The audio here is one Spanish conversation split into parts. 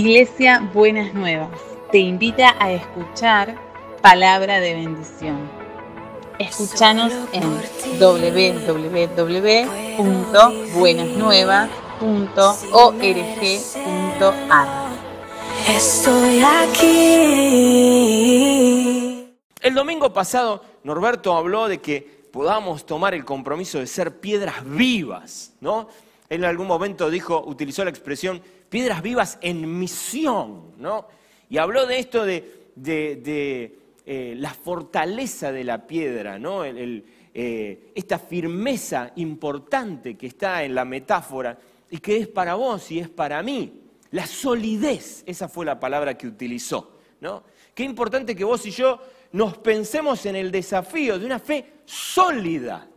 Iglesia Buenas Nuevas te invita a escuchar palabra de bendición. Escúchanos en www.buenasnuevas.org.ar. Estoy aquí. El domingo pasado Norberto habló de que podamos tomar el compromiso de ser piedras vivas, ¿no? Él en algún momento dijo, utilizó la expresión piedras vivas en misión, ¿no? Y habló de esto de, eh, la fortaleza de la piedra, ¿no? Eh, esta firmeza importante que está en la metáfora y que es para vos y es para mí. La solidez, esa fue la palabra que utilizó, ¿no? Qué importante que vos y yo nos pensemos en el desafío de una fe sólida,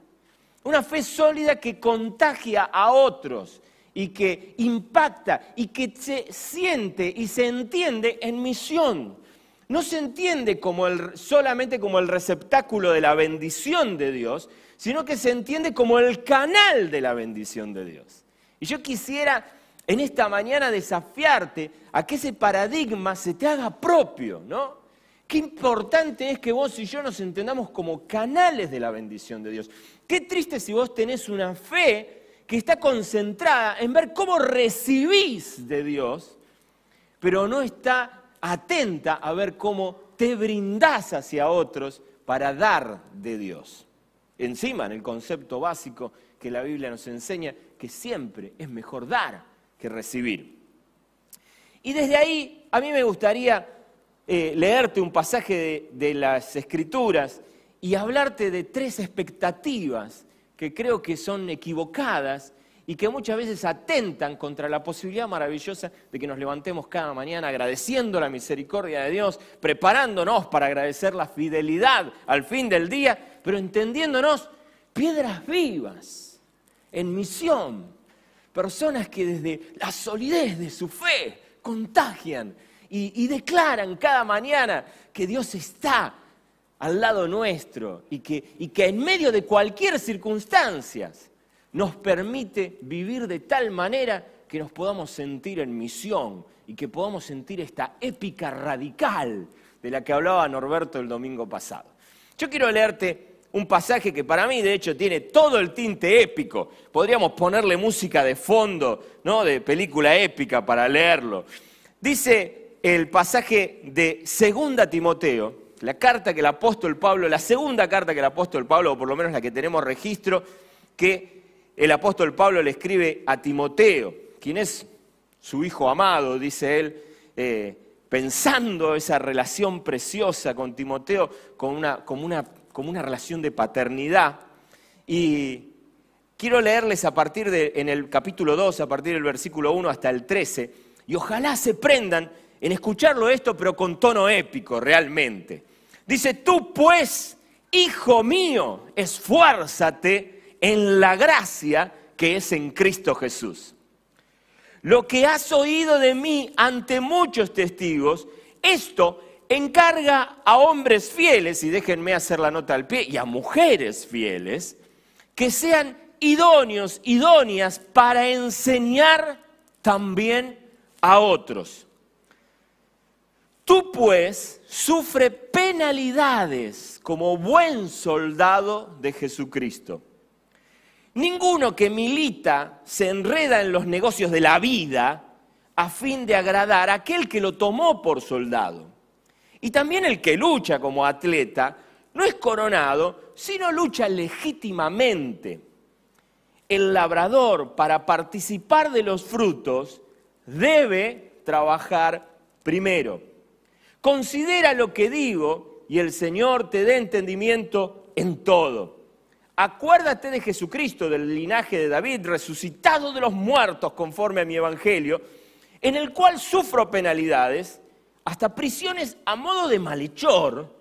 una fe sólida que contagia a otros y que impacta y que se siente y se entiende en misión. No se entiende como solamente como el receptáculo de la bendición de Dios, sino que se entiende como el canal de la bendición de Dios. Y yo quisiera en esta mañana desafiarte a que ese paradigma se te haga propio, ¿no? Qué importante es que vos y yo nos entendamos como canales de la bendición de Dios. Qué triste si vos tenés una fe que está concentrada en ver cómo recibís de Dios, pero no está atenta a ver cómo te brindás hacia otros para dar de Dios. Encima, en el concepto básico que la Biblia nos enseña, que siempre es mejor dar que recibir. Y desde ahí, a mí me gustaría eh, leerte un pasaje de, las Escrituras y hablarte de tres expectativas que creo que son equivocadas y que muchas veces atentan contra la posibilidad maravillosa de que nos levantemos cada mañana agradeciendo la misericordia de Dios, preparándonos para agradecer la fidelidad al fin del día, pero entendiéndonos piedras vivas, en misión, personas que desde la solidez de su fe contagian y, declaran cada mañana que Dios está al lado nuestro y que, y que en medio de cualquier circunstancia nos permite vivir de tal manera que nos podamos sentir en misión y que podamos sentir esta épica radical de la que hablaba Norberto el domingo pasado. Yo quiero leerte un pasaje que para mí de hecho tiene todo el tinte épico. Podríamos ponerle música de fondo, ¿no? De película épica para leerlo. Dice el pasaje de Segunda Timoteo, la carta que el apóstol Pablo, la segunda carta que el apóstol Pablo, o por lo menos la que tenemos registro, que el apóstol Pablo le escribe a Timoteo, quien es su hijo amado, dice él, eh, pensando esa relación preciosa con Timoteo como una, como, una, como una relación de paternidad. Y quiero leerles a partir de, en el capítulo 2, a partir del versículo 1 hasta el 13, y ojalá se prendan en escucharlo esto, pero con tono épico realmente. Dice, tú pues, hijo mío, esfuérzate en la gracia que es en Cristo Jesús. Lo que has oído de mí ante muchos testigos, esto encarga a hombres fieles, y déjenme hacer la nota al pie, y a mujeres fieles, que sean idóneos, idóneas para enseñar también a otros. Tú pues sufre penalidades como buen soldado de Jesucristo. Ninguno que milita se enreda en los negocios de la vida a fin de agradar a aquel que lo tomó por soldado. Y también el que lucha como atleta no es coronado, sino lucha legítimamente. El labrador, para participar de los frutos, debe trabajar primero. Considera lo que digo y el Señor te dé entendimiento en todo. Acuérdate de Jesucristo, del linaje de David, resucitado de los muertos conforme a mi evangelio, en el cual sufro penalidades, hasta prisiones a modo de malhechor,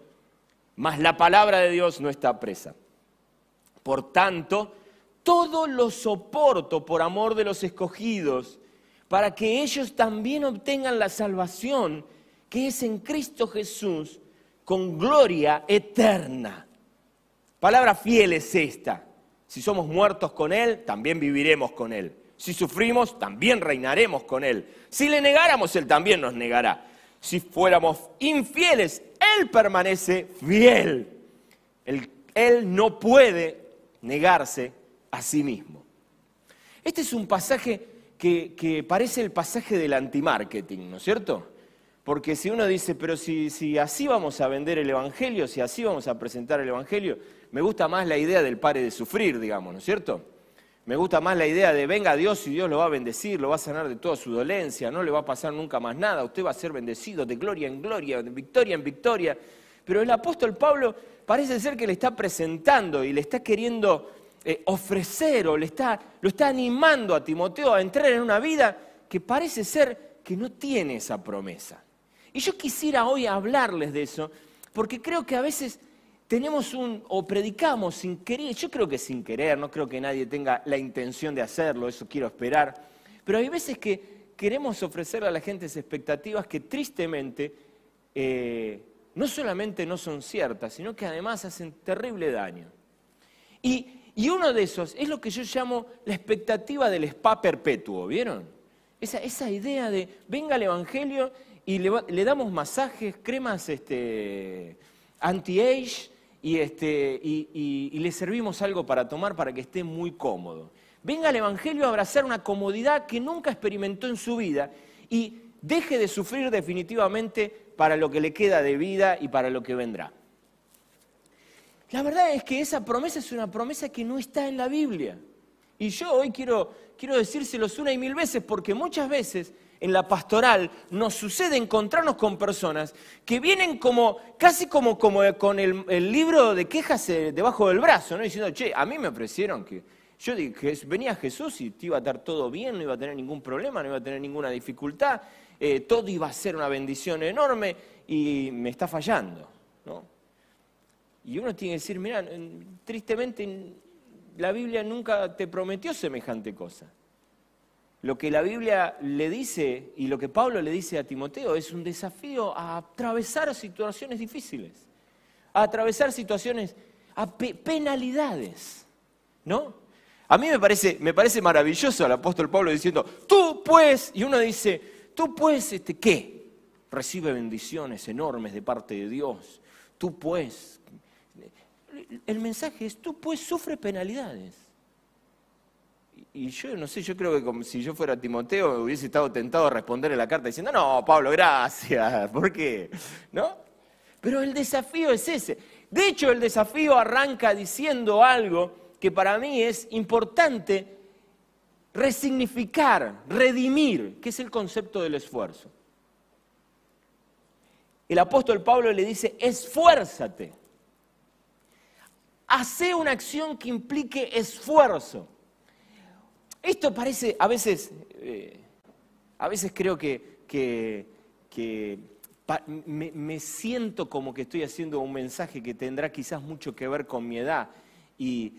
mas la palabra de Dios no está presa. Por tanto, todo lo soporto por amor de los escogidos, para que ellos también obtengan la salvación que es en Cristo Jesús con gloria eterna. Palabra fiel es esta. Si somos muertos con Él, también viviremos con Él. Si sufrimos, también reinaremos con Él. Si le negáramos, Él también nos negará. Si fuéramos infieles, Él permanece fiel. Él, no puede negarse a sí mismo. Este es un pasaje que, que parece el pasaje del antimarketing, ¿no es cierto? Porque si uno dice, pero si, así vamos a vender el Evangelio, si así vamos a presentar el Evangelio, me gusta más la idea del pare de sufrir, digamos, ¿no es cierto? Me gusta más la idea de venga Dios y Dios lo va a bendecir, lo va a sanar de toda su dolencia, no le va a pasar nunca más nada, usted va a ser bendecido de gloria en gloria, de victoria en victoria. Pero el apóstol Pablo parece ser que le está presentando y le está queriendo eh, ofrecer o le está, lo está animando a Timoteo a entrar en una vida que parece ser que no tiene esa promesa. Y yo quisiera hoy hablarles de eso, porque creo que a veces tenemos un, o predicamos sin querer, yo creo que sin querer, no creo que nadie tenga la intención de hacerlo, eso quiero esperar, pero hay veces que queremos ofrecerle a la gente expectativas que tristemente eh, no solamente no son ciertas, sino que además hacen terrible daño. Y, uno de esos es lo que yo llamo la expectativa del spa perpetuo, ¿vieron? Esa idea de venga el Evangelio y le, damos masajes, cremas este, anti-age y, este, y, le servimos algo para tomar para que esté muy cómodo. Venga el Evangelio a abrazar una comodidad que nunca experimentó en su vida y deje de sufrir definitivamente para lo que le queda de vida y para lo que vendrá. La verdad es que esa promesa es una promesa que no está en la Biblia. Y yo hoy quiero, quiero decírselos una y mil veces porque muchas veces en la pastoral nos sucede encontrarnos con personas que vienen como, casi como, como con el, libro de quejas eh, debajo del brazo, ¿no? diciendo, che, a mí me ofrecieron que yo dije, venía Jesús y te iba a estar todo bien, no iba a tener ningún problema, no iba a tener ninguna dificultad, eh, todo iba a ser una bendición enorme y me está fallando. ¿no? Y uno tiene que decir, mira, tristemente la Biblia nunca te prometió semejante cosa. Lo que la Biblia le dice y lo que Pablo le dice a Timoteo es un desafío a atravesar situaciones difíciles, a atravesar situaciones, a penalidades, ¿no? A mí me parece, me parece maravilloso el apóstol Pablo diciendo, tú pues, y uno dice, tú pues, este, ¿qué? Recibe bendiciones enormes de parte de Dios. Tú pues, el mensaje es, tú pues sufre penalidades. Y yo no sé, yo creo que como si yo fuera Timoteo hubiese estado tentado a responderle la carta diciendo, no, Pablo, gracias, ¿por qué? ¿No? Pero el desafío es ese. De hecho, el desafío arranca diciendo algo que para mí es importante resignificar, redimir, que es el concepto del esfuerzo. El apóstol Pablo le dice, esfuérzate. Hace una acción que implique esfuerzo. Esto parece, a veces, eh, a veces creo que, me, siento como que estoy haciendo un mensaje que tendrá quizás mucho que ver con mi edad y,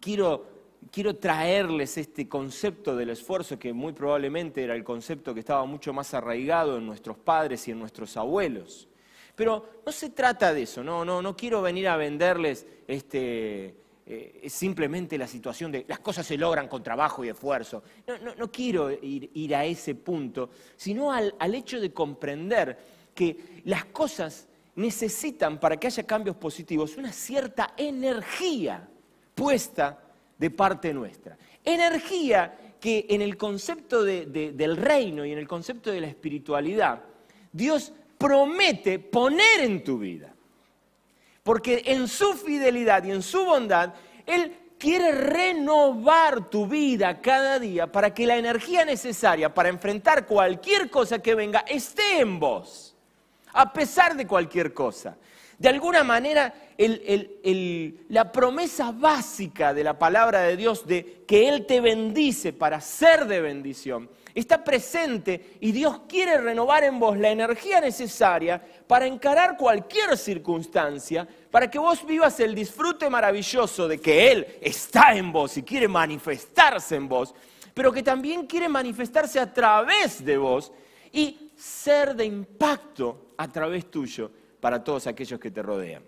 quiero, quiero traerles este concepto del esfuerzo que muy probablemente era el concepto que estaba mucho más arraigado en nuestros padres y en nuestros abuelos. Pero no se trata de eso, no, no, no quiero venir a venderles este, eh, es simplemente la situación de las cosas se logran con trabajo y esfuerzo. No, quiero ir, a ese punto, sino al, hecho de comprender que las cosas necesitan, para que haya cambios positivos, una cierta energía puesta de parte nuestra. Energía que en el concepto del reino y en el concepto de la espiritualidad, Dios promete poner en tu vida. Porque en su fidelidad y en su bondad, Él quiere renovar tu vida cada día para que la energía necesaria para enfrentar cualquier cosa que venga esté en vos, a pesar de cualquier cosa. De alguna manera, la promesa básica de la palabra de Dios de que Él te bendice para ser de bendición está presente y Dios quiere renovar en vos la energía necesaria para encarar cualquier circunstancia, para que vos vivas el disfrute maravilloso de que Él está en vos y quiere manifestarse en vos, pero que también quiere manifestarse a través de vos y ser de impacto a través tuyo para todos aquellos que te rodean.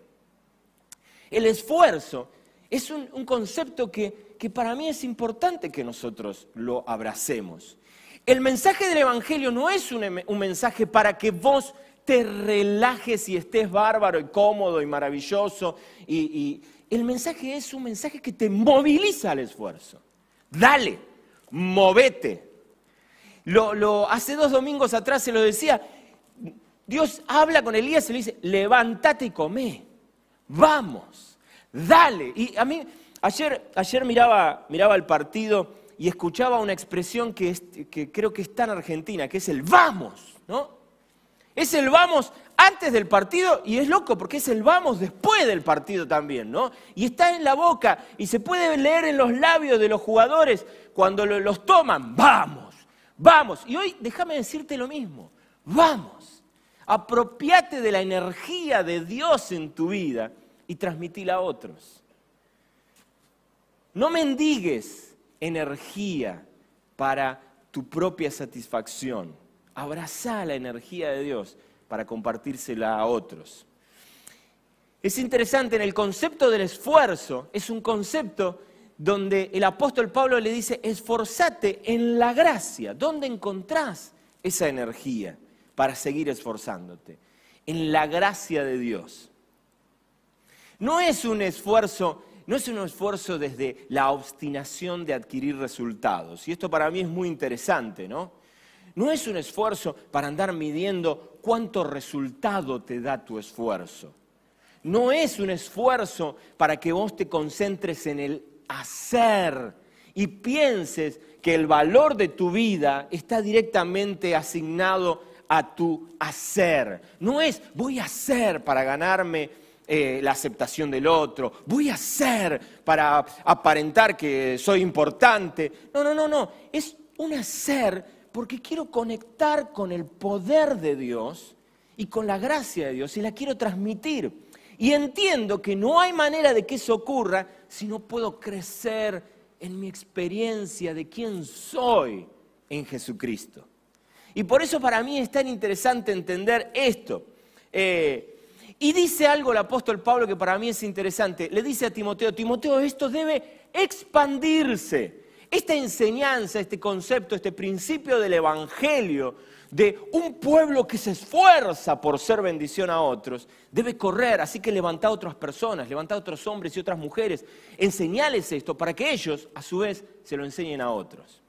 El esfuerzo Es un, concepto que, que para mí es importante que nosotros lo abracemos. El mensaje del Evangelio no es un, em- un mensaje para que vos te relajes y estés bárbaro y cómodo y maravilloso. Y, y- el mensaje es un mensaje que te moviliza al esfuerzo. Dale, movete. Lo, lo- hace dos domingos atrás se lo decía, Dios habla con Elías y le dice, levántate y come, vamos, dale. Y a mí, ayer, ayer miraba, miraba el partido y escuchaba una expresión que, creo que es tan argentina, que es el vamos, ¿no? Es el vamos antes del partido y es loco porque es el vamos después del partido también, ¿no? Y está en la boca y se puede leer en los labios de los jugadores cuando lo- los toman, vamos, vamos. Y hoy déjame decirte lo mismo, vamos, apropiate de la energía de Dios en tu vida y transmitila a otros. No mendigues energía para tu propia satisfacción. Abraza la energía de Dios para compartírsela a otros. Es interesante, en el concepto del esfuerzo, es un concepto donde el apóstol Pablo le dice, esforzate en la gracia. ¿Dónde encontrás esa energía para seguir esforzándote? En la gracia de Dios. No es un esfuerzo, no es un esfuerzo desde la obstinación de adquirir resultados. Y esto para mí es muy interesante, ¿no? No es un esfuerzo para andar midiendo cuánto resultado te da tu esfuerzo. No es un esfuerzo para que vos te concentres en el hacer y pienses que el valor de tu vida está directamente asignado a tu hacer. No es voy a hacer para ganarme eh, la aceptación del otro, voy a hacer para aparentar que soy importante. No, no, no, no. Es un hacer porque quiero conectar con el poder de Dios y con la gracia de Dios y la quiero transmitir. Y entiendo que no hay manera de que eso ocurra si no puedo crecer en mi experiencia de quién soy en Jesucristo. Y por eso para mí es tan interesante entender esto. Eh, y dice algo el apóstol Pablo que para mí es interesante. Le dice a Timoteo, Timoteo, esto debe expandirse. Esta enseñanza, este concepto, este principio del Evangelio, de un pueblo que se esfuerza por ser bendición a otros, debe correr. Así que levanta a otras personas, levanta a otros hombres y otras mujeres, enseñales esto para que ellos, a su vez, se lo enseñen a otros.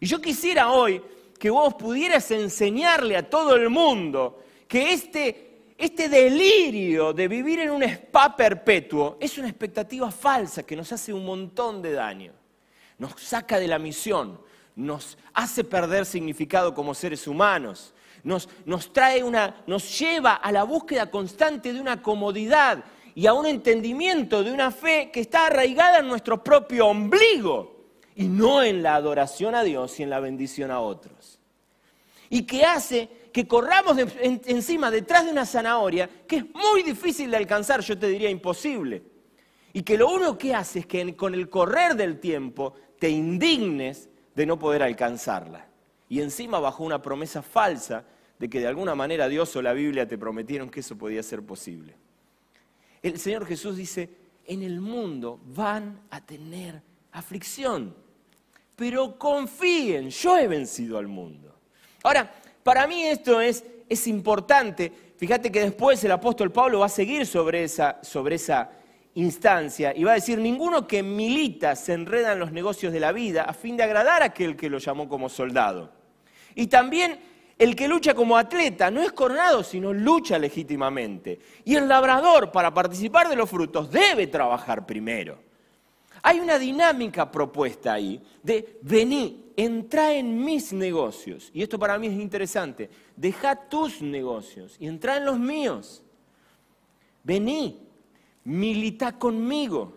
Y yo quisiera hoy que vos pudieras enseñarle a todo el mundo que este, este delirio de vivir en un spa perpetuo es una expectativa falsa que nos hace un montón de daño. Nos saca de la misión, nos hace perder significado como seres humanos, nos, nos trae una, nos lleva a la búsqueda constante de una comodidad y a un entendimiento de una fe que está arraigada en nuestro propio ombligo y no en la adoración a Dios y en la bendición a otros. Y que hace que corramos encima, detrás de una zanahoria, que es muy difícil de alcanzar, yo te diría imposible. Y que lo único que hace es que con el correr del tiempo te indignes de no poder alcanzarla. Y encima bajo una promesa falsa de que de alguna manera Dios o la Biblia te prometieron que eso podía ser posible. El Señor Jesús dice, en el mundo van a tener aflicción, pero confíen, yo he vencido al mundo. Ahora, para mí esto es, es importante. Fíjate que después el apóstol Pablo va a seguir sobre esa, sobre esa instancia y va a decir, ninguno que milita se enreda en los negocios de la vida a fin de agradar a aquel que lo llamó como soldado. Y también el que lucha como atleta no es coronado, sino lucha legítimamente. Y el labrador, para participar de los frutos, debe trabajar primero. Hay una dinámica propuesta ahí de vení, entra en mis negocios. Y esto para mí es interesante. Deja tus negocios y entra en los míos. Vení, milita conmigo.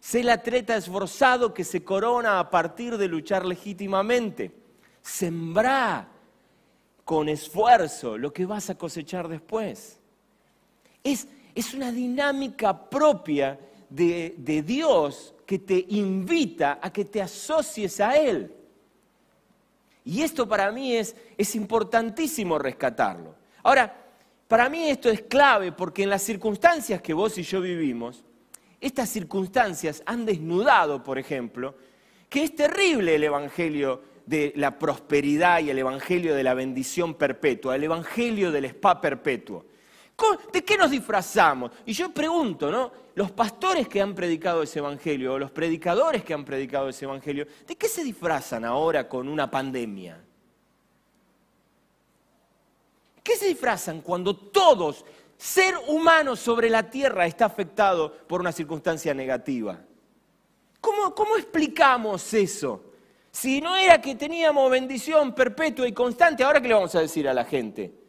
Sé el atleta esforzado que se corona a partir de luchar legítimamente. Sembrá con esfuerzo lo que vas a cosechar después. Es, es una dinámica propia de, de Dios que te invita a que te asocies a Él. Y esto para mí es, es importantísimo rescatarlo. Ahora, para mí esto es clave porque en las circunstancias que vos y yo vivimos, estas circunstancias han desnudado, por ejemplo, que es terrible el Evangelio de la prosperidad y el Evangelio de la bendición perpetua, el Evangelio del spa perpetuo. ¿De qué nos disfrazamos? Y yo pregunto, ¿no? Los pastores que han predicado ese Evangelio, o los predicadores que han predicado ese Evangelio, ¿de qué se disfrazan ahora con una pandemia? ¿Qué se disfrazan cuando todos, ser humano sobre la tierra, está afectado por una circunstancia negativa? ¿Cómo, cómo explicamos eso? Si no era que teníamos bendición perpetua y constante, ¿ahora qué le vamos a decir a la gente?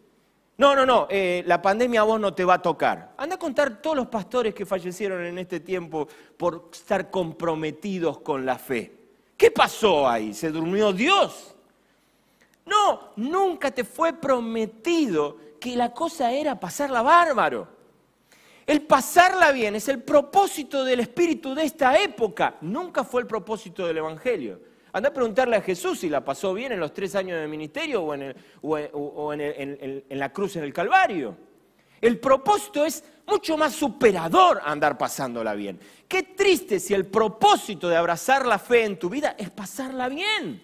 No, no, no, eh, la pandemia a vos no te va a tocar. Anda a contar todos los pastores que fallecieron en este tiempo por estar comprometidos con la fe. ¿Qué pasó ahí? ¿Se durmió Dios? No, nunca te fue prometido que la cosa era pasarla bárbaro. El pasarla bien es el propósito del Espíritu de esta época, nunca fue el propósito del Evangelio. Anda a preguntarle a Jesús si la pasó bien en los tres años de ministerio o en, la cruz en el Calvario. El propósito es mucho más superador andar pasándola bien. Qué triste si el propósito de abrazar la fe en tu vida es pasarla bien.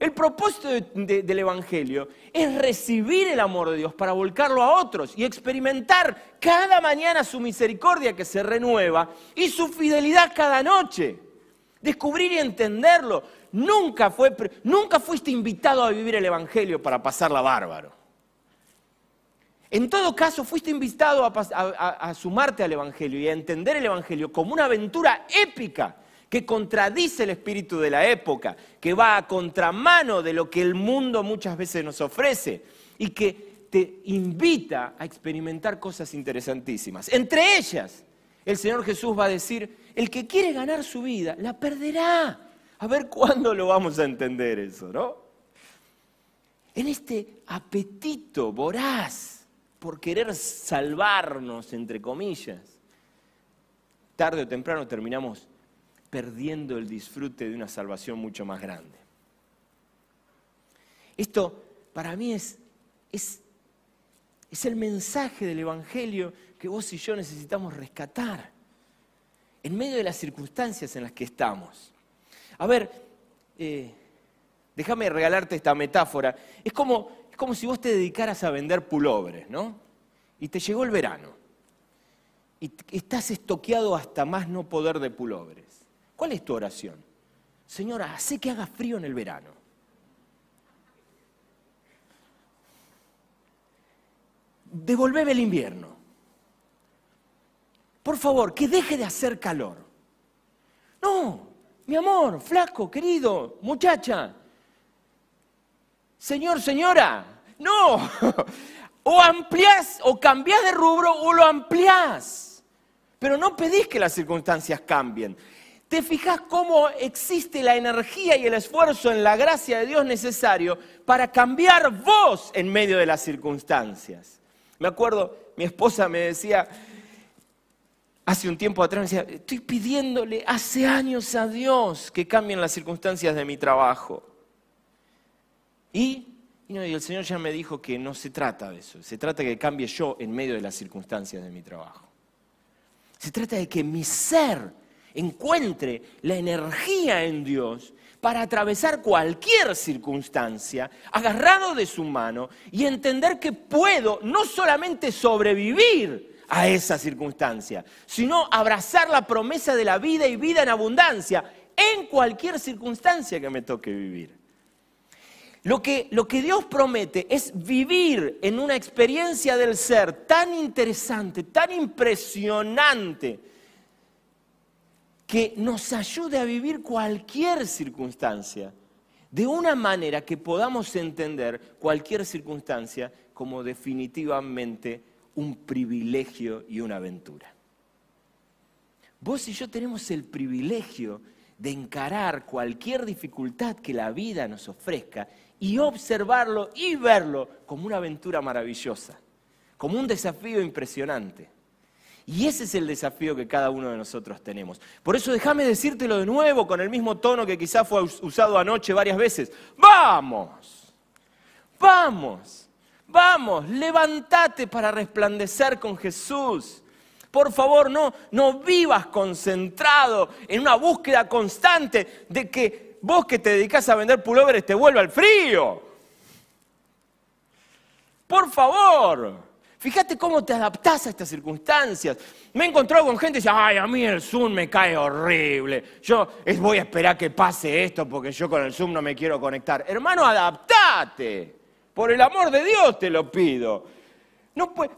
El propósito del Evangelio es recibir el amor de Dios para volcarlo a otros y experimentar cada mañana su misericordia que se renueva y su fidelidad cada noche descubrir y entenderlo. Nunca, fue, nunca fuiste invitado a vivir el Evangelio para pasarla bárbaro. En todo caso, fuiste invitado a, a, sumarte al Evangelio y a entender el Evangelio como una aventura épica que contradice el espíritu de la época, que va a contramano de lo que el mundo muchas veces nos ofrece y que te invita a experimentar cosas interesantísimas. Entre ellas, el Señor Jesús va a decir, el que quiere ganar su vida, la perderá. A ver cuándo lo vamos a entender eso, ¿no? En este apetito voraz por querer salvarnos, entre comillas, tarde o temprano terminamos perdiendo el disfrute de una salvación mucho más grande. Esto para mí es, es, es el mensaje del Evangelio que vos y yo necesitamos rescatar en medio de las circunstancias en las que estamos. A ver, eh, déjame regalarte esta metáfora. Es como, es como si vos te dedicaras a vender pulobres, ¿no? Y te llegó el verano. Y estás estoqueado hasta más no poder de pulobres. ¿Cuál es tu oración? Señora, hace que haga frío en el verano. Devolveme el invierno por favor, que deje de hacer calor. No, mi amor, flaco, querido, muchacha. Señor, señora, no. O ampliás o cambiás de rubro o lo ampliás. Pero no pedís que las circunstancias cambien. ¿Te fijas cómo existe la energía y el esfuerzo en la gracia de Dios necesario para cambiar vos en medio de las circunstancias? Me acuerdo, mi esposa me decía, hace un tiempo atrás me decía, estoy pidiéndole hace años a Dios que cambien las circunstancias de mi trabajo. Y, el Señor ya me dijo que no se trata de eso, se trata de que cambie yo en medio de las circunstancias de mi trabajo. Se trata de que mi ser encuentre la energía en Dios para atravesar cualquier circunstancia, agarrado de su mano y entender que puedo no solamente sobrevivir, a esa circunstancia, sino abrazar la promesa de la vida y vida en abundancia en cualquier circunstancia que me toque vivir. Lo que, lo que, Dios promete es vivir en una experiencia del ser tan interesante, tan impresionante, que nos ayude a vivir cualquier circunstancia de una manera que podamos entender cualquier circunstancia como definitivamente un privilegio y una aventura. Vos y yo tenemos el privilegio de encarar cualquier dificultad que la vida nos ofrezca y observarlo y verlo como una aventura maravillosa, como un desafío impresionante. Y ese es el desafío que cada uno de nosotros tenemos. Por eso déjame decírtelo de nuevo con el mismo tono que quizás fue usado anoche varias veces. Vamos, vamos. Vamos, levántate para resplandecer con Jesús. por favor, no, no vivas concentrado en una búsqueda constante de que vos que te dedicas a vender pulóveres te vuelva al frío. Por favor, fíjate cómo te adaptás a estas circunstancias. Me he encontrado con gente que dice, ay, a mí el Zoom me cae horrible. Yo voy a esperar que pase esto porque yo con el Zoom no me quiero conectar. Hermano, adaptate. Por el amor de Dios te lo pido.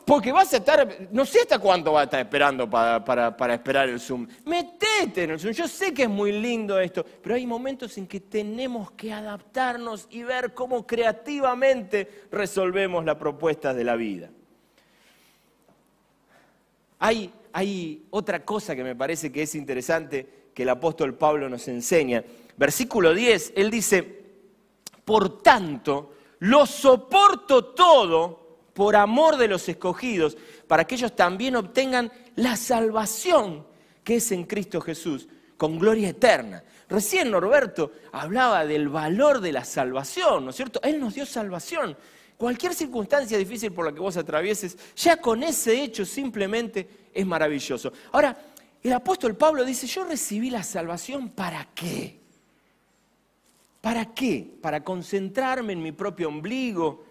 Porque vas a estar, no sé hasta cuánto vas a estar esperando para, esperar el Zoom. Metete en el Zoom. Yo sé que es muy lindo esto, pero hay momentos en que tenemos que adaptarnos y ver cómo creativamente resolvemos las propuestas de la vida. Hay otra cosa que me parece que es interesante que el apóstol Pablo nos enseña. Versículo 10, él dice, por tanto, lo soporto todo por amor de los escogidos, para que ellos también obtengan la salvación que es en Cristo Jesús, con gloria eterna. Recién Norberto hablaba del valor de la salvación, ¿no es cierto? Él nos dio salvación. Cualquier circunstancia difícil por la que vos atravieses, ya con ese hecho simplemente es maravilloso. Ahora, el apóstol Pablo dice, yo recibí la salvación para qué? ¿Para qué? Para concentrarme en mi propio ombligo,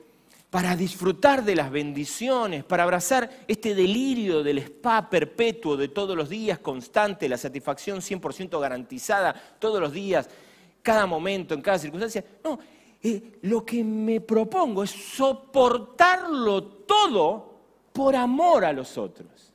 para disfrutar de las bendiciones, para abrazar este delirio del spa perpetuo de todos los días, constante, la satisfacción 100% garantizada todos los días, cada momento, en cada circunstancia. No, eh, lo que me propongo es soportarlo todo por amor a los otros.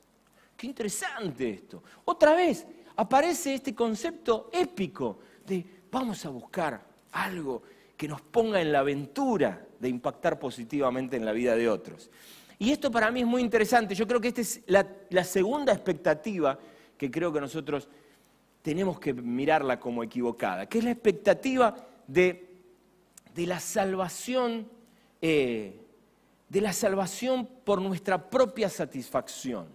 Qué interesante esto. Otra vez aparece este concepto épico de vamos a buscar algo que nos ponga en la aventura de impactar positivamente en la vida de otros. Y esto para mí es muy interesante. Yo creo que esta es la, segunda expectativa que creo que nosotros tenemos que mirarla como equivocada, que es la expectativa de, la salvación, eh, de la salvación por nuestra propia satisfacción.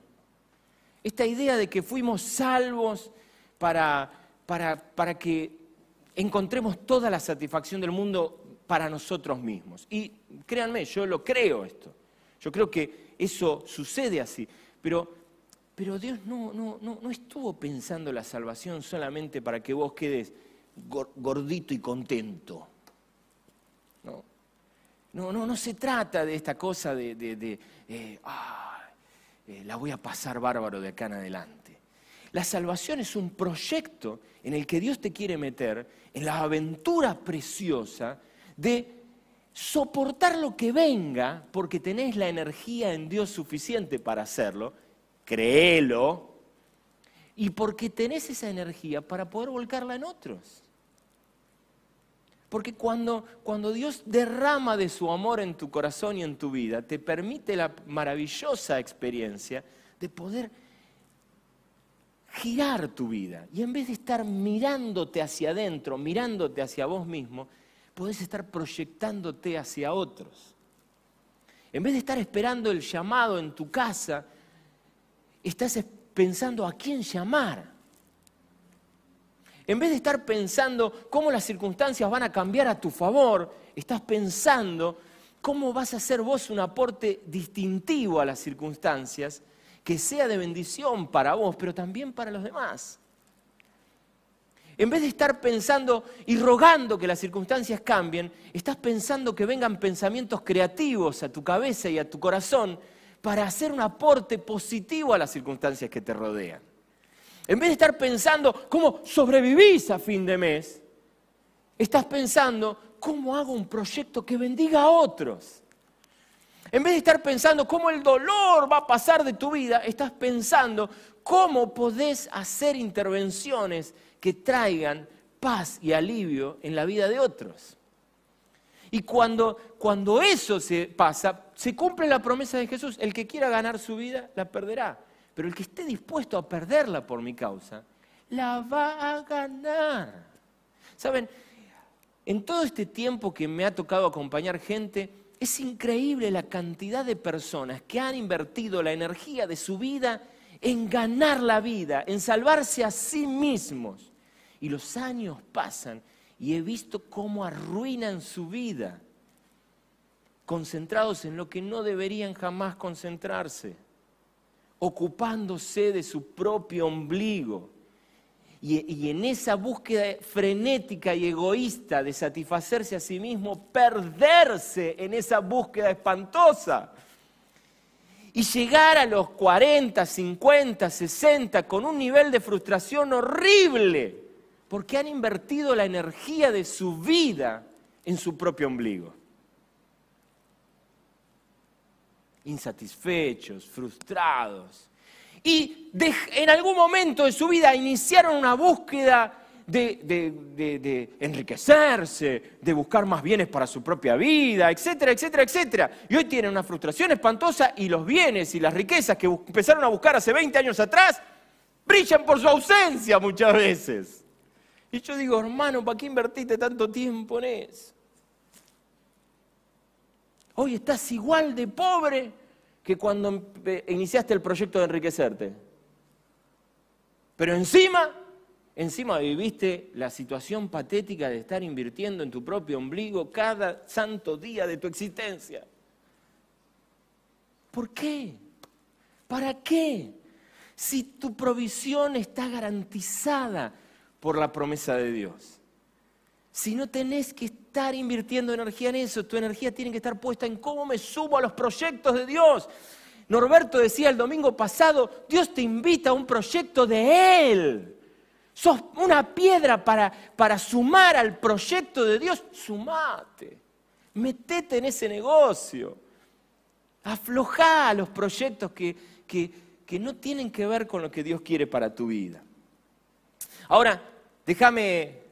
Esta idea de que fuimos salvos para, para, para que encontremos toda la satisfacción del mundo para nosotros mismos. Y créanme, yo lo creo esto. Yo creo que eso sucede así. Pero, pero Dios no, no, no, estuvo pensando la salvación solamente para que vos quedes gordito y contento. No, no, no, no se trata de esta cosa de, de, eh, eh, la voy a pasar bárbaro de acá en adelante. La salvación es un proyecto en el que Dios te quiere meter en la aventura preciosa de soportar lo que venga porque tenés la energía en Dios suficiente para hacerlo, créelo, y porque tenés esa energía para poder volcarla en otros. Porque cuando, cuando Dios derrama de su amor en tu corazón y en tu vida, te permite la maravillosa experiencia de poder girar tu vida. Y en vez de estar mirándote hacia adentro, mirándote hacia vos mismo, podés estar proyectándote hacia otros. En vez de estar esperando el llamado en tu casa, estás pensando a quién llamar. En vez de estar pensando cómo las circunstancias van a cambiar a tu favor, estás pensando cómo vas a hacer vos un aporte distintivo a las circunstancias que sea de bendición para vos, pero también para los demás. En vez de estar pensando y rogando que las circunstancias cambien, estás pensando que vengan pensamientos creativos a tu cabeza y a tu corazón para hacer un aporte positivo a las circunstancias que te rodean. En vez de estar pensando cómo sobrevivís a fin de mes, estás pensando cómo hago un proyecto que bendiga a otros. En vez de estar pensando cómo el dolor va a pasar de tu vida, estás pensando cómo podés hacer intervenciones que traigan paz y alivio en la vida de otros. Y cuando, cuando eso se pasa, se cumple la promesa de Jesús, el que quiera ganar su vida, la perderá. Pero el que esté dispuesto a perderla por mi causa, la va a ganar. Saben, en todo este tiempo que me ha tocado acompañar gente, es increíble la cantidad de personas que han invertido la energía de su vida en ganar la vida, en salvarse a sí mismos. Y los años pasan y he visto cómo arruinan su vida, concentrados en lo que no deberían jamás concentrarse, ocupándose de su propio ombligo. Y, en esa búsqueda frenética y egoísta de satisfacerse a sí mismo, perderse en esa búsqueda espantosa. Y llegar a los 40, 50, 60 con un nivel de frustración horrible, porque han invertido la energía de su vida en su propio ombligo. Insatisfechos, frustrados. Y en algún momento de su vida iniciaron una búsqueda de, de, enriquecerse, de buscar más bienes para su propia vida, etcétera, etcétera, etcétera. Y hoy tienen una frustración espantosa y los bienes y las riquezas que empezaron a buscar hace 20 años atrás brillan por su ausencia muchas veces. Y yo digo, hermano, ¿para qué invertiste tanto tiempo en eso? Hoy estás igual de pobre que cuando iniciaste el proyecto de enriquecerte. Pero encima, encima viviste la situación patética de estar invirtiendo en tu propio ombligo cada santo día de tu existencia. ¿Por qué? ¿Para qué? Si tu provisión está garantizada por la promesa de Dios. Si no tenés que estar invirtiendo energía en eso, tu energía tiene que estar puesta en cómo me sumo a los proyectos de Dios. Norberto decía el domingo pasado, Dios te invita a un proyecto de Él. Sos una piedra para, para sumar al proyecto de Dios. Sumate. Metete en ese negocio. Aflojá los proyectos que, que, que no tienen que ver con lo que Dios quiere para tu vida. Ahora, déjame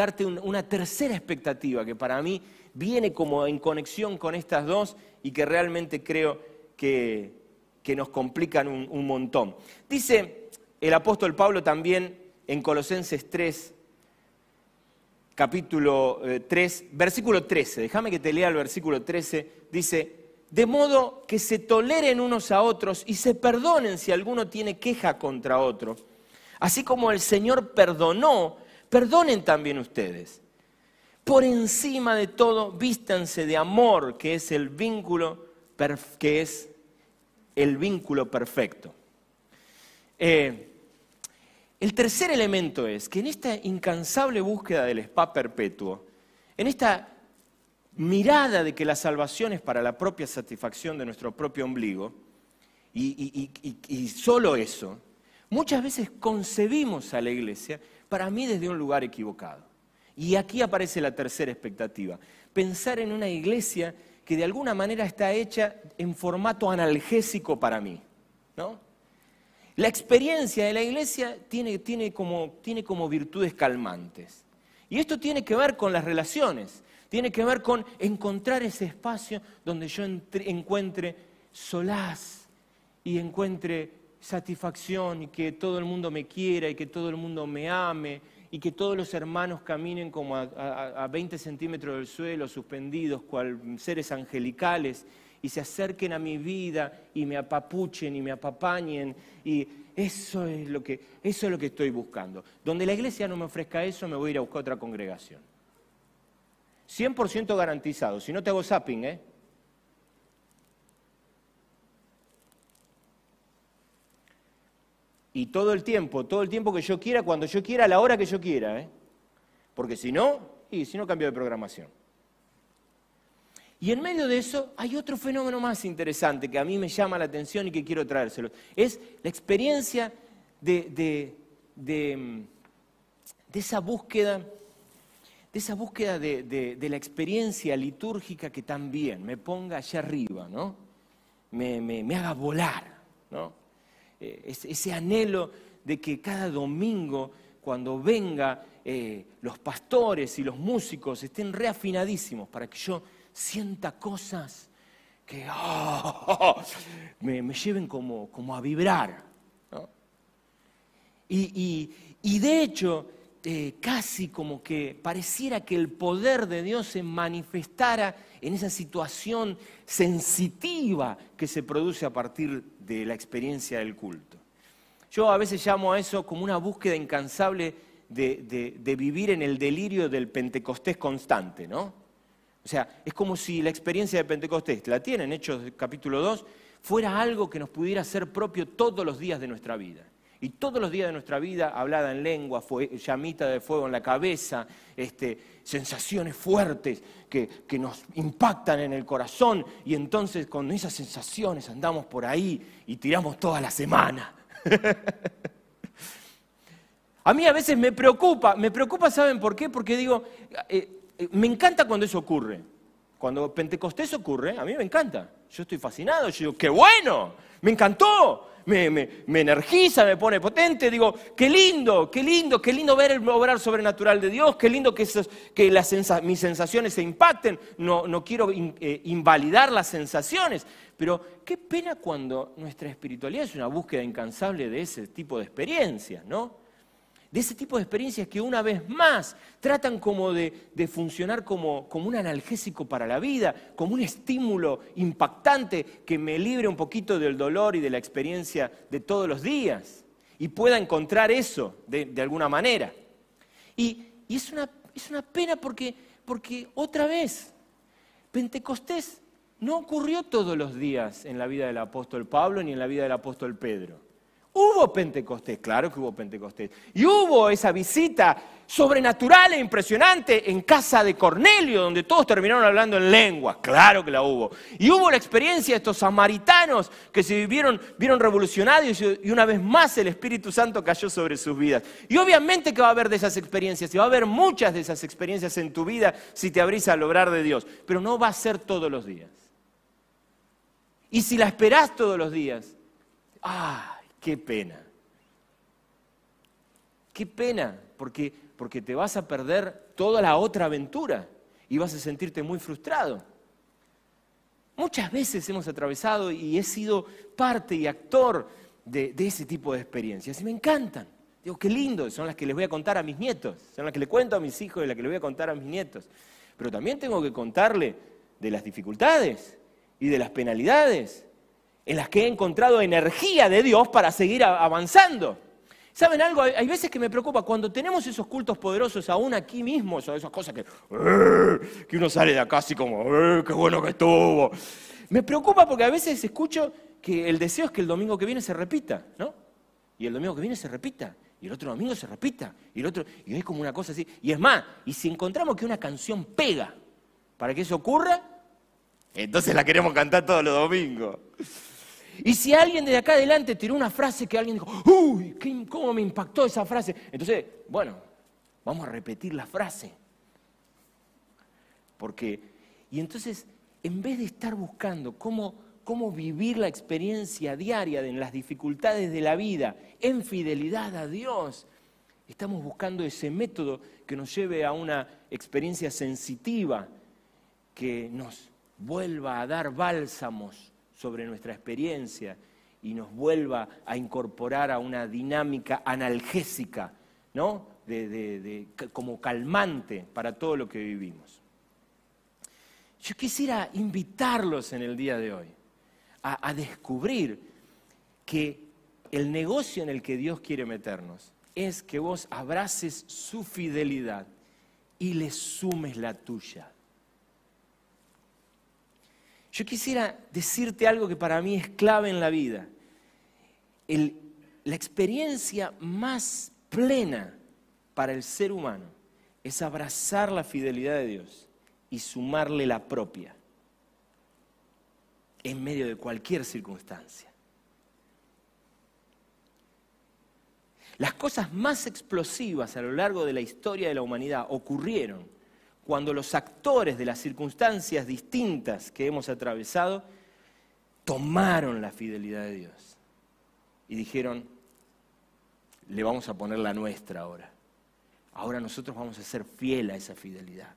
darte una tercera expectativa que para mí viene como en conexión con estas dos y que realmente creo que, nos complican un, montón. Dice el apóstol Pablo también en Colosenses 3, capítulo 3, eh, versículo 13, déjame que te lea el versículo 13, dice, de modo que se toleren unos a otros y se perdonen si alguno tiene queja contra otro, así como el Señor perdonó perdonen también ustedes. Por encima de todo, vístanse de amor, que es el vínculo, que es el vínculo perfecto. Eh, el tercer elemento es que en esta incansable búsqueda del spa perpetuo, en esta mirada de que la salvación es para la propia satisfacción de nuestro propio ombligo, y, y solo eso, muchas veces concebimos a la iglesia para mí desde un lugar equivocado. Y aquí aparece la tercera expectativa, pensar en una iglesia que de alguna manera está hecha en formato analgésico para mí. ¿no? La experiencia de la iglesia tiene, como virtudes calmantes. Y esto tiene que ver con las relaciones, tiene que ver con encontrar ese espacio donde yo encuentre solaz y encuentre satisfacción y que todo el mundo me quiera y que todo el mundo me ame y que todos los hermanos caminen como a, 20 centímetros del suelo, suspendidos, cual seres angelicales, y se acerquen a mi vida y me apapuchen y me apapañen. Y eso es lo que, eso es lo que estoy buscando. Donde la iglesia no me ofrezca eso, me voy a ir a buscar otra congregación. 100% garantizado. Si no te hago zapping, ¿eh? Y todo el tiempo, todo el tiempo que yo quiera, cuando yo quiera, a la hora que yo quiera. ¿eh? Porque si no, y si no cambio de programación. Y en medio de eso hay otro fenómeno más interesante que a mí me llama la atención y que quiero traérselo. Es la experiencia de, de, esa búsqueda, de esa búsqueda de, la experiencia litúrgica que también me ponga allá arriba, ¿no? Me, me, me haga volar, ¿no? Eh, ese anhelo de que cada domingo, cuando venga eh, los pastores y los músicos, estén reafinadísimos para que yo sienta cosas que ah, me, lleven como, a vibrar. Y, de hecho, eh, casi como que pareciera que el poder de Dios se manifestara en esa situación sensitiva que se produce a partir de la experiencia del culto. Yo a veces llamo a eso como una búsqueda incansable de, vivir en el delirio del Pentecostés constante, ¿no? O sea, es como si la experiencia de Pentecostés, la tienen, Hechos capítulo 2, fuera algo que nos pudiera ser propio todos los días de nuestra vida. Y todos los días de nuestra vida, hablada en lengua, llamita de fuego en la cabeza, este, sensaciones fuertes que, nos impactan en el corazón. Y entonces con esas sensaciones andamos por ahí y tiramos toda la semana. A mí a veces me preocupa, me preocupa, ¿saben por qué? Porque digo, eh, eh, me encanta cuando eso ocurre. Cuando Pentecostés ocurre, a mí me encanta. Yo estoy fascinado, yo digo, qué bueno, me encantó, me, energiza, me pone potente. Digo, qué lindo, qué lindo, qué lindo ver el obrar sobrenatural de Dios, qué lindo que, que mis sensaciones se impacten. No, no quiero eh, invalidar las sensaciones, pero qué pena cuando nuestra espiritualidad es una búsqueda incansable de ese tipo de experiencias, ¿no? De ese tipo de experiencias que una vez más tratan como de, funcionar como, como, un analgésico para la vida, como un estímulo impactante que me libre un poquito del dolor y de la experiencia de todos los días y pueda encontrar eso de, alguna manera. Y, es, una, es, una, pena porque, porque otra vez, Pentecostés no ocurrió todos los días en la vida del apóstol Pablo ni en la vida del apóstol Pedro. Hubo Pentecostés, claro que hubo Pentecostés. Y hubo esa visita sobrenatural e impresionante en casa de Cornelio, donde todos terminaron hablando en lengua, claro que la hubo. Y hubo la experiencia de estos samaritanos que se vivieron, vieron revolucionarios y una vez más el Espíritu Santo cayó sobre sus vidas. Y obviamente que va a haber de esas experiencias, y va a haber muchas de esas experiencias en tu vida si te abrís al obrar de Dios, pero no va a ser todos los días. Y si la esperás todos los días, ¡ah! Qué pena. Qué pena, porque, porque te vas a perder toda la otra aventura y vas a sentirte muy frustrado. Muchas veces hemos atravesado y he sido parte y actor de, ese tipo de experiencias y me encantan. Digo, qué lindo, son las que les voy a contar a mis nietos, son las que le cuento a mis hijos y las que les voy a contar a mis nietos. Pero también tengo que contarle de las dificultades y de las penalidades en las que he encontrado energía de Dios para seguir avanzando. ¿Saben algo? Hay veces que me preocupa cuando tenemos esos cultos poderosos aún aquí mismo, esas cosas que, eh, que uno sale de acá así como, eh, qué bueno que estuvo. Me preocupa porque a veces escucho que el deseo es que el domingo que viene se repita, ¿no? Y el domingo que viene se repita, y el otro domingo se repita, y el otro, y es como una cosa así. Y es más, y si encontramos que una canción pega para que eso ocurra, entonces la queremos cantar todos los domingos. Y si alguien de acá adelante tiró una frase que alguien dijo, uy, ¿cómo me impactó esa frase? Entonces, bueno, vamos a repetir la frase. Porque, y entonces, en vez de estar buscando cómo, cómo vivir la experiencia diaria en las dificultades de la vida, en fidelidad a Dios, estamos buscando ese método que nos lleve a una experiencia sensitiva, que nos vuelva a dar bálsamos sobre nuestra experiencia y nos vuelva a incorporar a una dinámica analgésica, ¿no? Como calmante para todo lo que vivimos. Yo quisiera invitarlos en el día de hoy a, a descubrir que el negocio en el que Dios quiere meternos es que vos abraces su fidelidad y le sumes la tuya. Yo quisiera decirte algo que para mí es clave en la vida. la experiencia más plena para el ser humano es abrazar la fidelidad de Dios y sumarle la propia en medio de cualquier circunstancia. Las cosas más explosivas a lo largo de la historia de la humanidad ocurrieron cuando los actores de las circunstancias distintas que hemos atravesado tomaron la fidelidad de Dios y dijeron, le vamos a poner la nuestra ahora. Ahora nosotros vamos a ser fiel a esa fidelidad.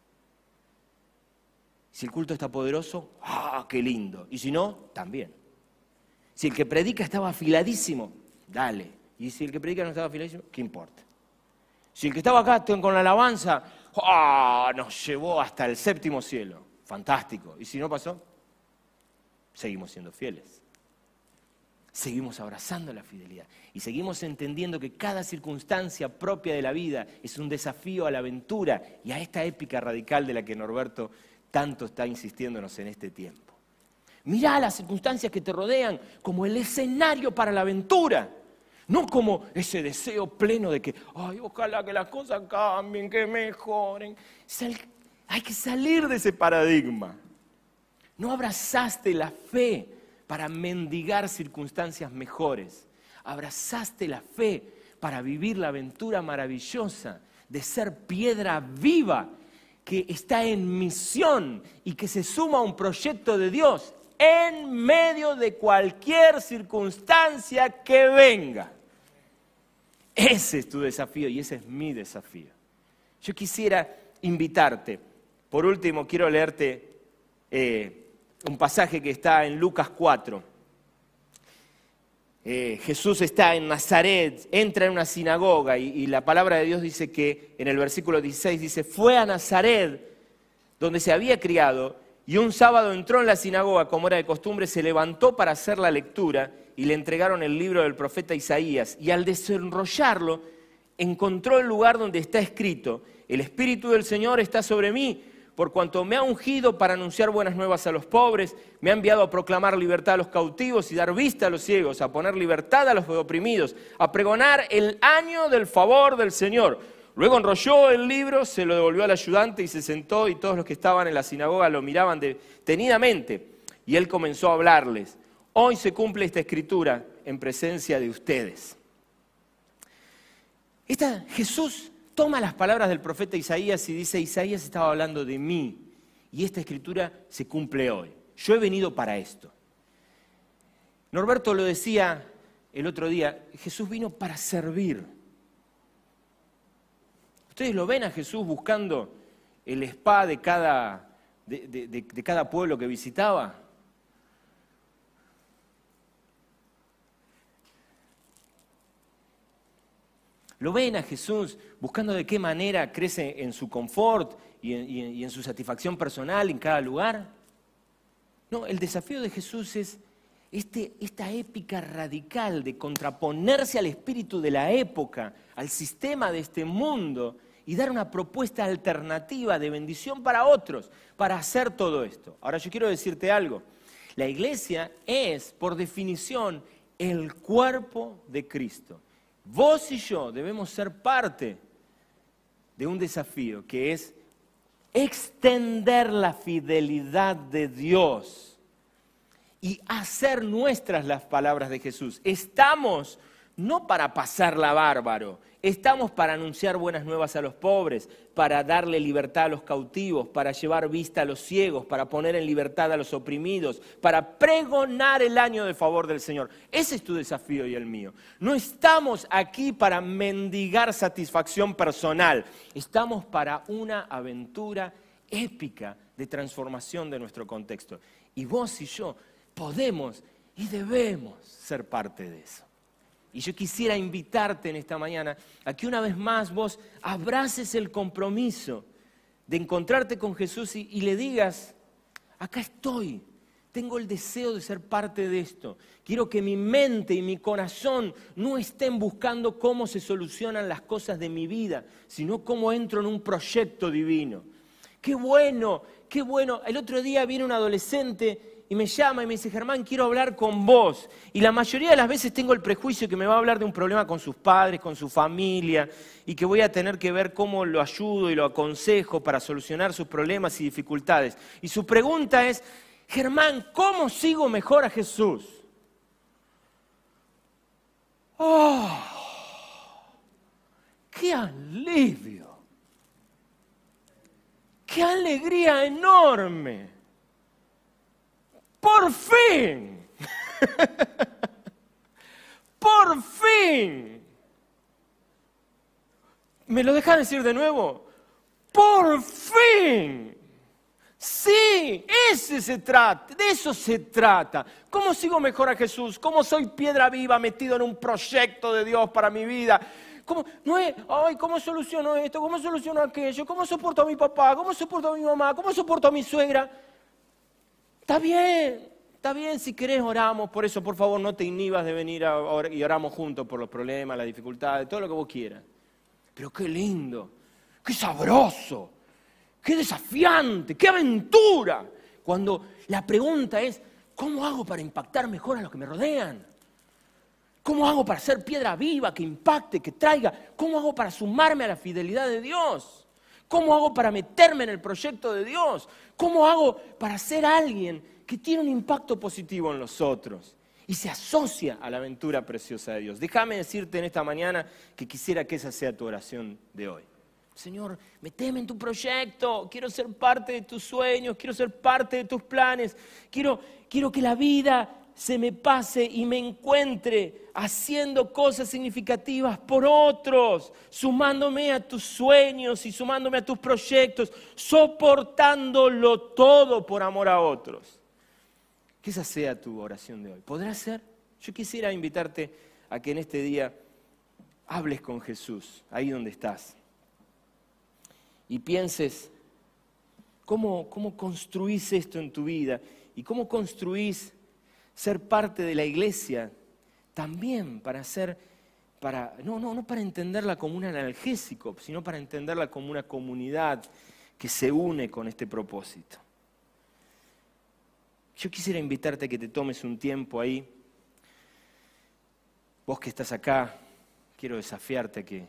Si el culto está poderoso, ¡ah, qué lindo! Y si no, también. Si el que predica estaba afiladísimo, dale. Y si el que predica no estaba afiladísimo, ¿qué importa? Si el que estaba acá con la alabanza, ¡ah! nos llevó hasta el séptimo cielo. Fantástico. ¿Y si no pasó? Seguimos siendo fieles. Seguimos abrazando la fidelidad y seguimos entendiendo que cada circunstancia propia de la vida es un desafío a la aventura y a esta épica radical de la que Norberto tanto está insistiéndonos en este tiempo. Mirá las circunstancias que te rodean como el escenario para la aventura. No como ese deseo pleno de que, ay, ojalá que las cosas cambien, que mejoren. hay que salir de ese paradigma. No abrazaste la fe para mendigar circunstancias mejores. Abrazaste la fe para vivir la aventura maravillosa de ser piedra viva que está en misión y que se suma a un proyecto de Dios en medio de cualquier circunstancia que venga. Ese es tu desafío y ese es mi desafío. Yo quisiera invitarte, por último quiero leerte eh, un pasaje que está en Lucas 4. Eh, Jesús está en Nazaret, entra en una sinagoga y, y, la palabra de Dios dice que en el versículo 16 dice, fue a Nazaret donde se había criado y un sábado entró en la sinagoga como era de costumbre, se levantó para hacer la lectura y le entregaron el libro del profeta Isaías y al desenrollarlo encontró el lugar donde está escrito, el Espíritu del Señor está sobre mí por cuanto me ha ungido para anunciar buenas nuevas a los pobres, me ha enviado a proclamar libertad a los cautivos y dar vista a los ciegos, a poner libertad a los oprimidos, a pregonar el año del favor del Señor. Luego enrolló el libro, se lo devolvió al ayudante y se sentó y todos los que estaban en la sinagoga lo miraban detenidamente. Y él comenzó a hablarles. Hoy se cumple esta escritura en presencia de ustedes. Esta, Jesús toma las palabras del profeta Isaías y dice, Isaías estaba hablando de mí y esta escritura se cumple hoy. Yo he venido para esto. Norberto lo decía el otro día, Jesús vino para servir. Ustedes lo ven a Jesús buscando el spa de cada, de cada pueblo que visitaba. Lo ven a Jesús buscando de qué manera crece en su confort y en, su satisfacción personal en cada lugar. No, el desafío de Jesús es este, esta épica radical de contraponerse al espíritu de la época, al sistema de este mundo y dar una propuesta alternativa de bendición para otros, para hacer todo esto. Ahora yo quiero decirte algo. La iglesia es, por definición, el cuerpo de Cristo. Vos y yo debemos ser parte de un desafío que es extender la fidelidad de Dios y hacer nuestras las palabras de Jesús. Estamos no para pasarla bárbaro, estamos para anunciar buenas nuevas a los pobres, para darle libertad a los cautivos, para llevar vista a los ciegos, para poner en libertad a los oprimidos, para pregonar el año de favor del Señor. Ese es tu desafío y el mío. No estamos aquí para mendigar satisfacción personal, estamos para una aventura épica de transformación de nuestro contexto. Y vos y yo podemos y debemos ser parte de eso. Y yo quisiera invitarte en esta mañana a que una vez más vos abraces el compromiso de encontrarte con Jesús y, le digas, acá estoy, tengo el deseo de ser parte de esto. Quiero que mi mente y mi corazón no estén buscando cómo se solucionan las cosas de mi vida, sino cómo entro en un proyecto divino. Qué bueno, qué bueno. El otro día viene un adolescente y me llama y me dice, Germán, quiero hablar con vos. Y la mayoría de las veces tengo el prejuicio que me va a hablar de un problema con sus padres, con su familia, y que voy a tener que ver cómo lo ayudo y lo aconsejo para solucionar sus problemas y dificultades. Y su pregunta es, Germán, ¿cómo sigo mejor a Jesús? ¡Oh! ¡Qué alivio! ¡Qué alegría enorme! Por fin. Por fin. ¿Me lo dejan decir de nuevo? Por fin. Sí, ese se trata, de eso se trata. ¿Cómo sigo mejor a Jesús? ¿Cómo soy piedra viva metido en un proyecto de Dios para mi vida? ¿Cómo, ay, ¿cómo soluciono esto? ¿Cómo soluciono aquello? ¿Cómo soporto a mi papá? ¿Cómo soporto a mi mamá? ¿Cómo soporto a mi suegra? Está bien, está bien, si querés oramos, por eso por favor no te inhibas de venir a y oramos juntos por los problemas, las dificultades, todo lo que vos quieras. Pero qué lindo, qué sabroso, qué desafiante, qué aventura. Cuando la pregunta es, ¿cómo hago para impactar mejor a los que me rodean? ¿Cómo hago para ser piedra viva, que impacte, que traiga? ¿Cómo hago para sumarme a la fidelidad de Dios? ¿Cómo hago para meterme en el proyecto de Dios? ¿Cómo hago para ser alguien que tiene un impacto positivo en los otros y se asocia a la aventura preciosa de Dios? Déjame decirte en esta mañana que quisiera que esa sea tu oración de hoy. Señor, meteme en tu proyecto, quiero ser parte de tus sueños, quiero ser parte de tus planes, quiero, quiero que la vida se me pase y me encuentre haciendo cosas significativas por otros, sumándome a tus sueños y sumándome a tus proyectos, soportándolo todo por amor a otros. Que esa sea tu oración de hoy. ¿Podrá ser? Yo quisiera invitarte a que en este día hables con Jesús, ahí donde estás, y pienses cómo, cómo construís esto en tu vida y cómo construís ser parte de la iglesia también para ser, para, no, no, no para entenderla como un analgésico, sino para entenderla como una comunidad que se une con este propósito. Yo quisiera invitarte a que te tomes un tiempo ahí. Vos que estás acá, quiero desafiarte a que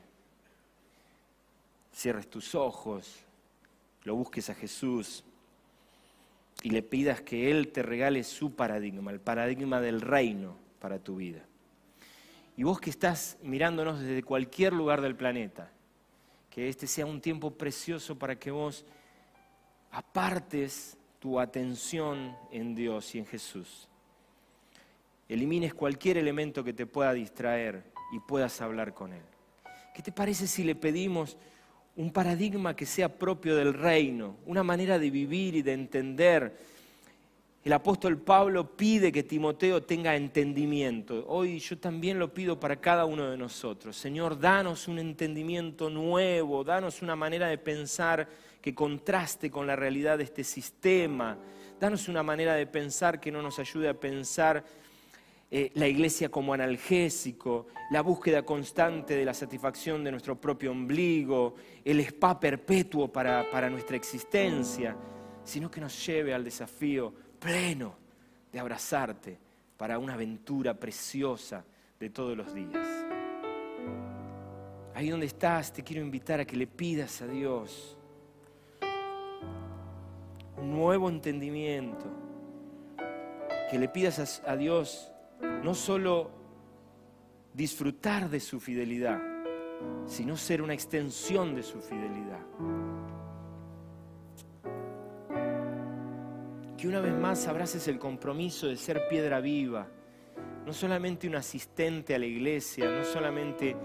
cierres tus ojos, lo busques a Jesús y le pidas que Él te regale su paradigma, el paradigma del reino para tu vida. Y vos que estás mirándonos desde cualquier lugar del planeta, que este sea un tiempo precioso para que vos apartes tu atención en Dios y en Jesús. Elimines cualquier elemento que te pueda distraer y puedas hablar con Él. ¿Qué te parece si le pedimos un paradigma que sea propio del reino, una manera de vivir y de entender. El apóstol Pablo pide que Timoteo tenga entendimiento. Hoy yo también lo pido para cada uno de nosotros. Señor, danos un entendimiento nuevo, danos una manera de pensar que contraste con la realidad de este sistema. Danos una manera de pensar que no nos ayude a pensar eh, la iglesia como analgésico, la búsqueda constante de la satisfacción de nuestro propio ombligo, el spa perpetuo para, para nuestra existencia, sino que nos lleve al desafío pleno de abrazarte para una aventura preciosa de todos los días. Ahí donde estás, te quiero invitar a que le pidas a Dios un nuevo entendimiento, que le pidas a Dios no solo disfrutar de su fidelidad, sino ser una extensión de su fidelidad. Que una vez más abraces el compromiso de ser piedra viva, no solamente un asistente a la iglesia, no solamente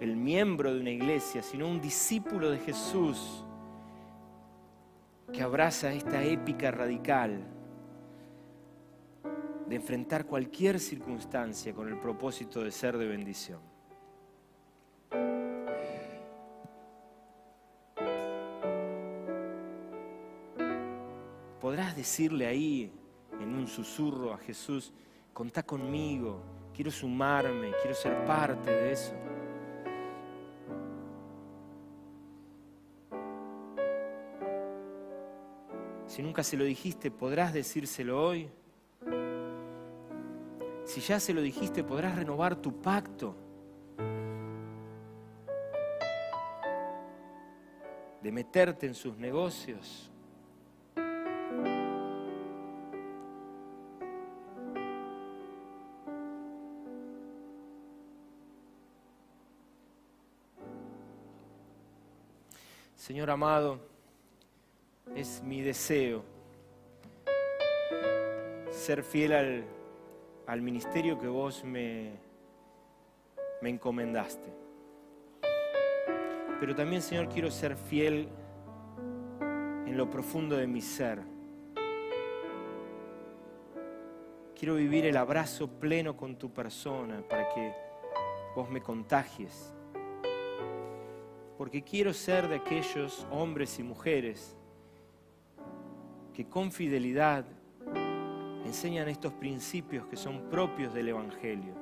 el miembro de una iglesia, sino un discípulo de Jesús que abraza esta épica radical de enfrentar cualquier circunstancia con el propósito de ser de bendición. Podrás decirle ahí, en un susurro a Jesús, contá conmigo, quiero sumarme, quiero ser parte de eso. Si nunca se lo dijiste, podrás decírselo hoy. Si ya se lo dijiste, podrás renovar tu pacto. De meterte en sus negocios. Señor amado, es mi deseo ser fiel al al ministerio que vos me, me encomendaste. Pero también, Señor, quiero ser fiel en lo profundo de mi ser. Quiero vivir el abrazo pleno con tu persona para que vos me contagies. Porque quiero ser de aquellos hombres y mujeres que con fidelidad enseñan estos principios que son propios del Evangelio,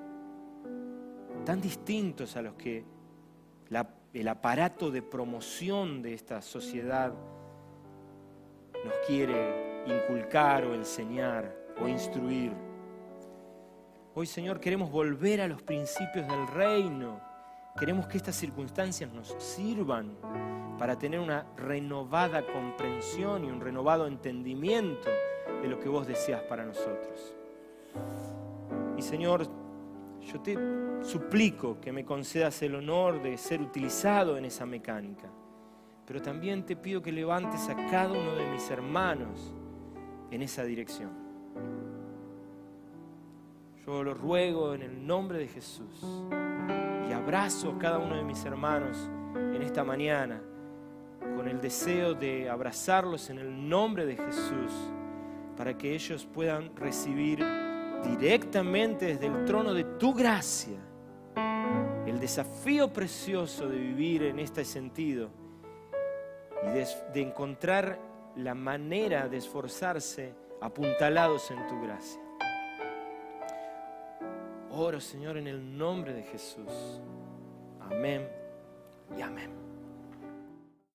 tan distintos a los que el aparato de promoción de esta sociedad nos quiere inculcar o enseñar. o instruir. Hoy, Señor, queremos volver a los principios del reino. Queremos que estas circunstancias nos sirvan para tener una renovada comprensión y un renovado entendimiento de lo que vos deseas para nosotros. Y Señor, yo te suplico que me concedas el honor de ser utilizado en esa mecánica, pero también te pido que levantes a cada uno de mis hermanos en esa dirección. Yo lo ruego en el nombre de Jesús y abrazo a cada uno de mis hermanos en esta mañana con el deseo de abrazarlos en el nombre de Jesús para que ellos puedan recibir directamente desde el trono de tu gracia el desafío precioso de vivir en este sentido y de, de encontrar la manera de esforzarse apuntalados en tu gracia. Oro, Señor, en el nombre de Jesús. Amén y amén.